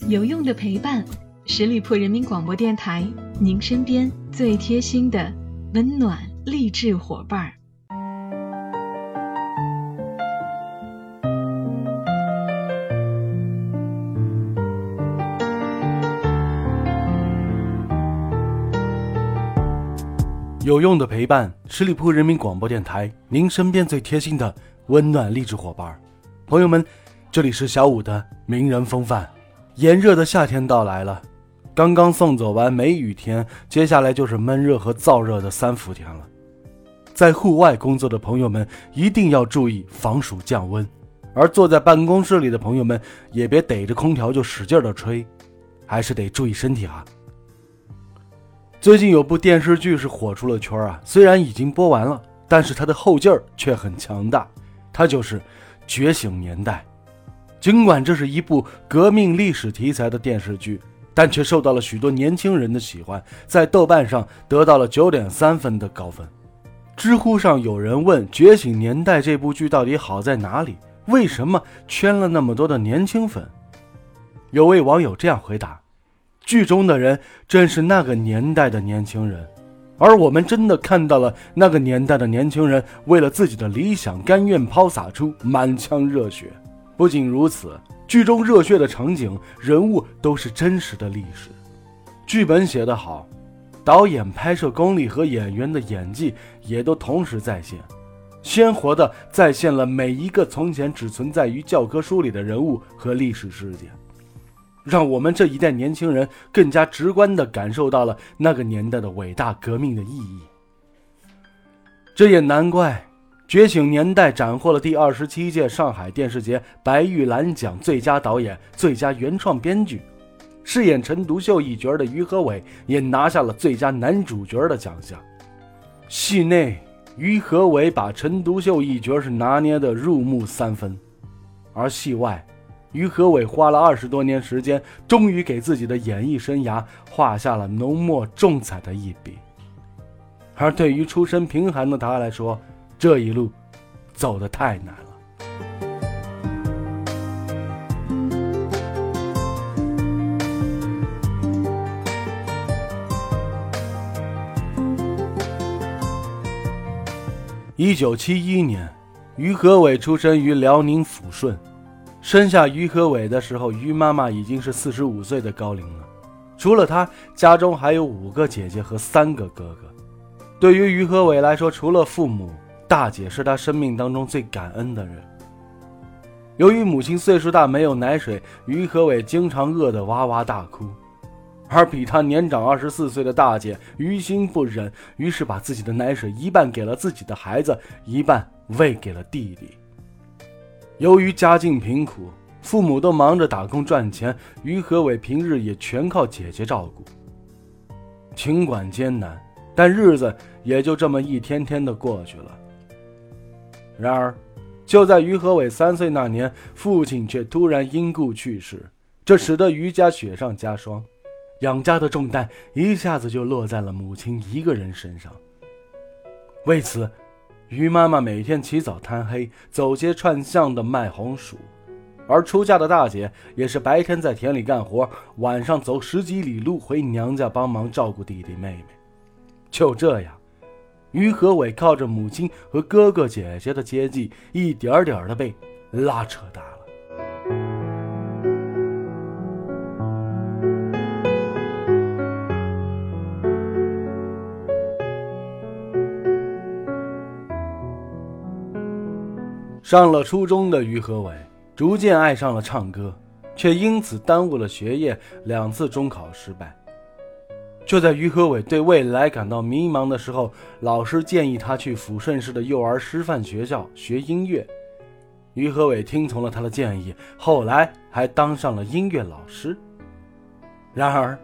有用的陪伴，十里铺人民广播电台，您身边最贴心的温暖励志伙伴儿。有用的陪伴，十里铺人民广播电台，您身边最贴心的温暖励志伙伴儿。朋友们，这里是小五的名人风范。炎热的夏天到来了，刚刚送走完梅雨天，接下来就是闷热和燥热的三伏天了。在户外工作的朋友们一定要注意防暑降温，而坐在办公室里的朋友们也别逮着空调就使劲的吹，还是得注意身体啊。最近有部电视剧是火出了圈啊，虽然已经播完了，但是它的后劲儿却很强大。它就是《觉醒年代》。尽管这是一部革命历史题材的电视剧，但却受到了许多年轻人的喜欢，在豆瓣上得到了九点三分的高分。知乎上有人问《觉醒年代》这部剧到底好在哪里？为什么圈了那么多的年轻粉？有位网友这样回答。剧中的人正是那个年代的年轻人，而我们真的看到了那个年代的年轻人为了自己的理想甘愿抛洒出满腔热血。不仅如此，剧中热血的场景、人物都是真实的历史。剧本写得好，导演拍摄功力和演员的演技也都同时在线，鲜活地再现了每一个从前只存在于教科书里的人物和历史事件。让我们这一代年轻人更加直观地感受到了那个年代的伟大革命的意义。这也难怪，《觉醒年代》斩获了第二十七届上海电视节白玉兰奖最佳导演、最佳原创编剧。饰演陈独秀一角的于和伟也拿下了最佳男主角的奖项。戏内，于和伟把陈独秀一角是拿捏的入木三分，而戏外。于和伟花了二十多年时间，终于给自己的演艺生涯画下了浓墨重彩的一笔。而对于出身贫寒的他来说，这一路走得太难了。一九七一年，于和伟出生于辽宁抚顺。生下于和伟的时候，于妈妈已经是四十五岁的高龄了。除了他，家中还有五个姐姐和三个哥哥。对于于和伟来说，除了父母，大姐是他生命当中最感恩的人。由于母亲岁数大，没有奶水，于和伟经常饿得哇哇大哭。而比他年长二十四岁的大姐于心不忍，于是把自己的奶水一半给了自己的孩子，一半喂给了弟弟。由于家境贫苦，父母都忙着打工赚钱，于和伟平日也全靠姐姐照顾。尽管艰难，但日子也就这么一天天的过去了。然而，就在于和伟三岁那年，父亲却突然因故去世，这使得于家雪上加霜，养家的重担一下子就落在了母亲一个人身上。为此。于妈妈每天起早贪黑，走街串巷的卖红薯，而出嫁的大姐也是白天在田里干活，晚上走十几里路回娘家帮忙照顾弟弟妹妹。就这样，于和伟靠着母亲和哥哥姐姐的接济，一点点的被拉扯大了。上了初中的于和伟逐渐爱上了唱歌，却因此耽误了学业，两次中考失败。就在于和伟对未来感到迷茫的时候，老师建议他去抚顺市的幼儿师范学校学音乐。于和伟听从了他的建议，后来还当上了音乐老师。然而，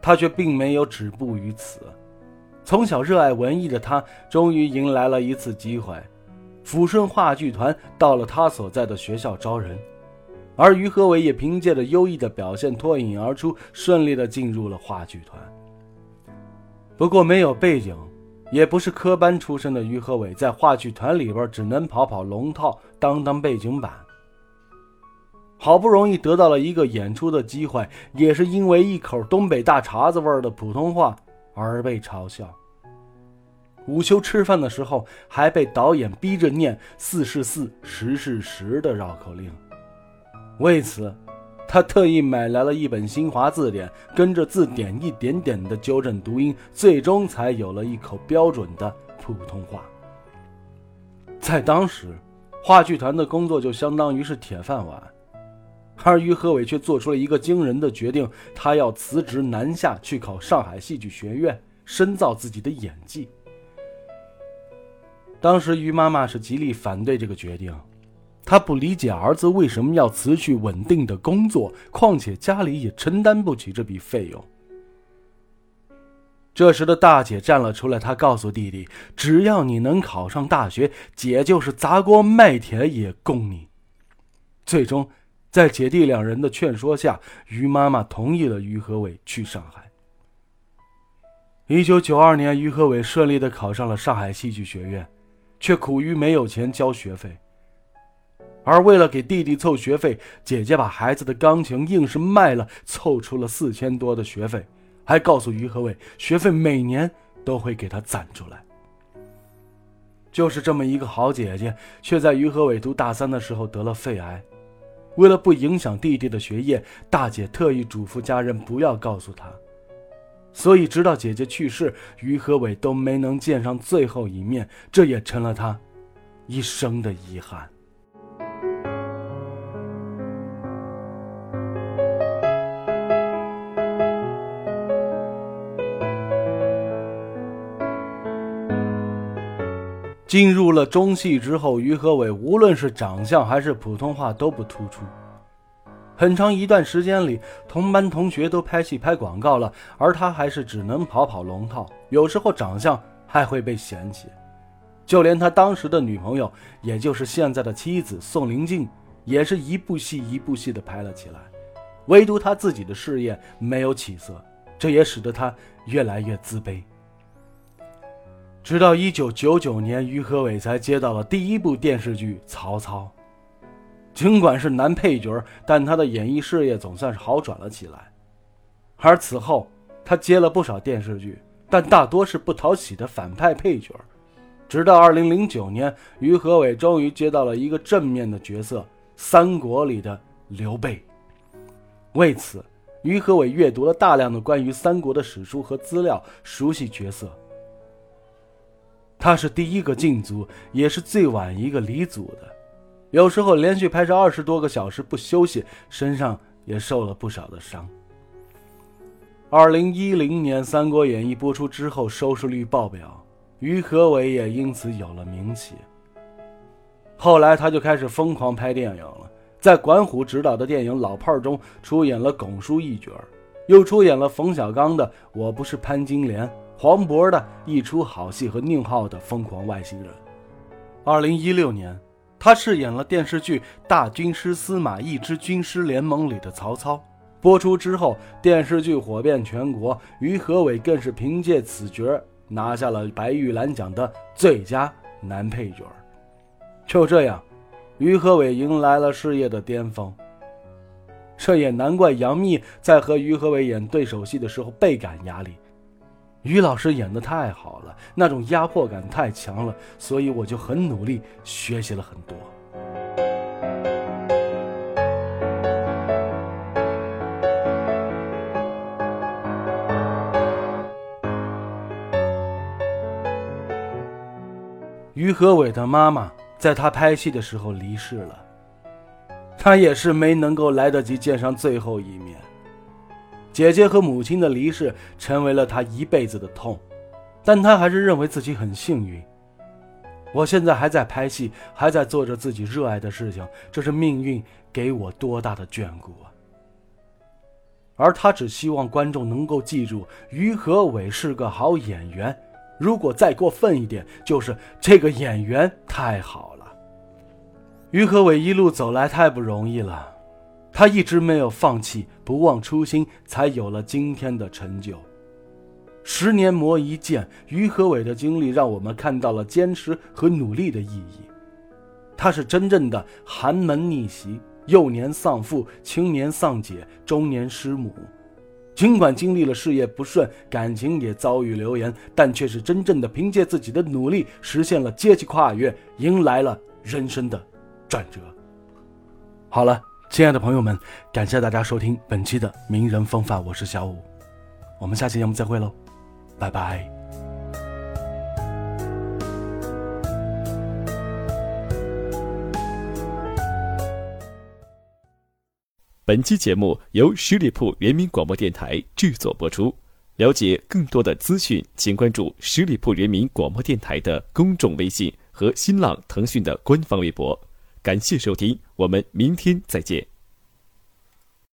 他却并没有止步于此。从小热爱文艺的他，终于迎来了一次机会。抚顺话剧团到了他所在的学校招人，而于和伟也凭借着优异的表现脱颖而出，顺利的进入了话剧团。不过没有背景，也不是科班出身的于和伟，在话剧团里边只能跑跑龙套，当当背景板。好不容易得到了一个演出的机会，也是因为一口东北大碴子味儿的普通话而被嘲笑。午休吃饭的时候，还被导演逼着念“四是四，十是十”的绕口令。为此，他特意买来了一本新华字典，跟着字典一点点的纠正读音，最终才有了一口标准的普通话。在当时，话剧团的工作就相当于是铁饭碗，而于和伟却做出了一个惊人的决定：他要辞职南下去考上海戏剧学院，深造自己的演技。当时于妈妈是极力反对这个决定，他不理解儿子为什么要辞去稳定的工作，况且家里也承担不起这笔费用。这时的大姐站了出来，她告诉弟弟：“只要你能考上大学，姐就是砸锅卖铁也供你。”最终，在姐弟两人的劝说下，于妈妈同意了于和伟去上海。一九九二年，于和伟顺利的考上了上海戏剧学院。却苦于没有钱交学费，而为了给弟弟凑学费，姐姐把孩子的钢琴硬是卖了，凑出了四千多的学费，还告诉于和伟，学费每年都会给他攒出来。就是这么一个好姐姐，却在于和伟读大三的时候得了肺癌。为了不影响弟弟的学业，大姐特意嘱咐家人不要告诉他。所以，直到姐姐去世，于和伟都没能见上最后一面，这也成了他一生的遗憾。进入了中戏之后，于和伟无论是长相还是普通话都不突出。很长一段时间里，同班同学都拍戏拍广告了，而他还是只能跑跑龙套。有时候长相还会被嫌弃，就连他当时的女朋友，也就是现在的妻子宋玲静，也是一部戏一部戏的拍了起来。唯独他自己的事业没有起色，这也使得他越来越自卑。直到一九九九年，于和伟才接到了第一部电视剧《曹操》。尽管是男配角，但他的演艺事业总算是好转了起来。而此后，他接了不少电视剧，但大多是不讨喜的反派配角。直到2009年，于和伟终于接到了一个正面的角色——《三国》里的刘备。为此，于和伟阅读了大量的关于三国的史书和资料，熟悉角色。他是第一个进组，也是最晚一个离组的。有时候连续拍摄二十多个小时不休息，身上也受了不少的伤。二零一零年《三国演义》播出之后，收视率爆表，于和伟也因此有了名气。后来他就开始疯狂拍电影了，在管虎执导的电影《老炮儿》中出演了巩叔一角，又出演了冯小刚的《我不是潘金莲》，黄渤的一出好戏和宁浩的《疯狂外星人》。二零一六年。他饰演了电视剧《大军师司马懿之军师联盟》里的曹操。播出之后，电视剧火遍全国，于和伟更是凭借此角拿下了白玉兰奖的最佳男配角。就这样，于和伟迎来了事业的巅峰。这也难怪杨幂在和于和伟演对手戏的时候倍感压力。于老师演的太好了，那种压迫感太强了，所以我就很努力学习了很多。于和伟的妈妈在他拍戏的时候离世了，他也是没能够来得及见上最后一面。姐姐和母亲的离世成为了他一辈子的痛，但他还是认为自己很幸运。我现在还在拍戏，还在做着自己热爱的事情，这是命运给我多大的眷顾啊！而他只希望观众能够记住，于和伟是个好演员。如果再过分一点，就是这个演员太好了。于和伟一路走来太不容易了。他一直没有放弃，不忘初心，才有了今天的成就。十年磨一剑，于和伟的经历让我们看到了坚持和努力的意义。他是真正的寒门逆袭，幼年丧父，青年丧姐，中年失母。尽管经历了事业不顺，感情也遭遇流言，但却是真正的凭借自己的努力，实现了阶级跨越，迎来了人生的转折。好了，亲爱的朋友们，感谢大家收听本期的名人风范，我是小五，我们下期节目再会喽，拜拜。本期节目由十里铺人民广播电台制作播出。了解更多的资讯，请关注十里铺人民广播电台的公众微信和新浪、腾讯的官方微博。感谢收听，我们明天再见。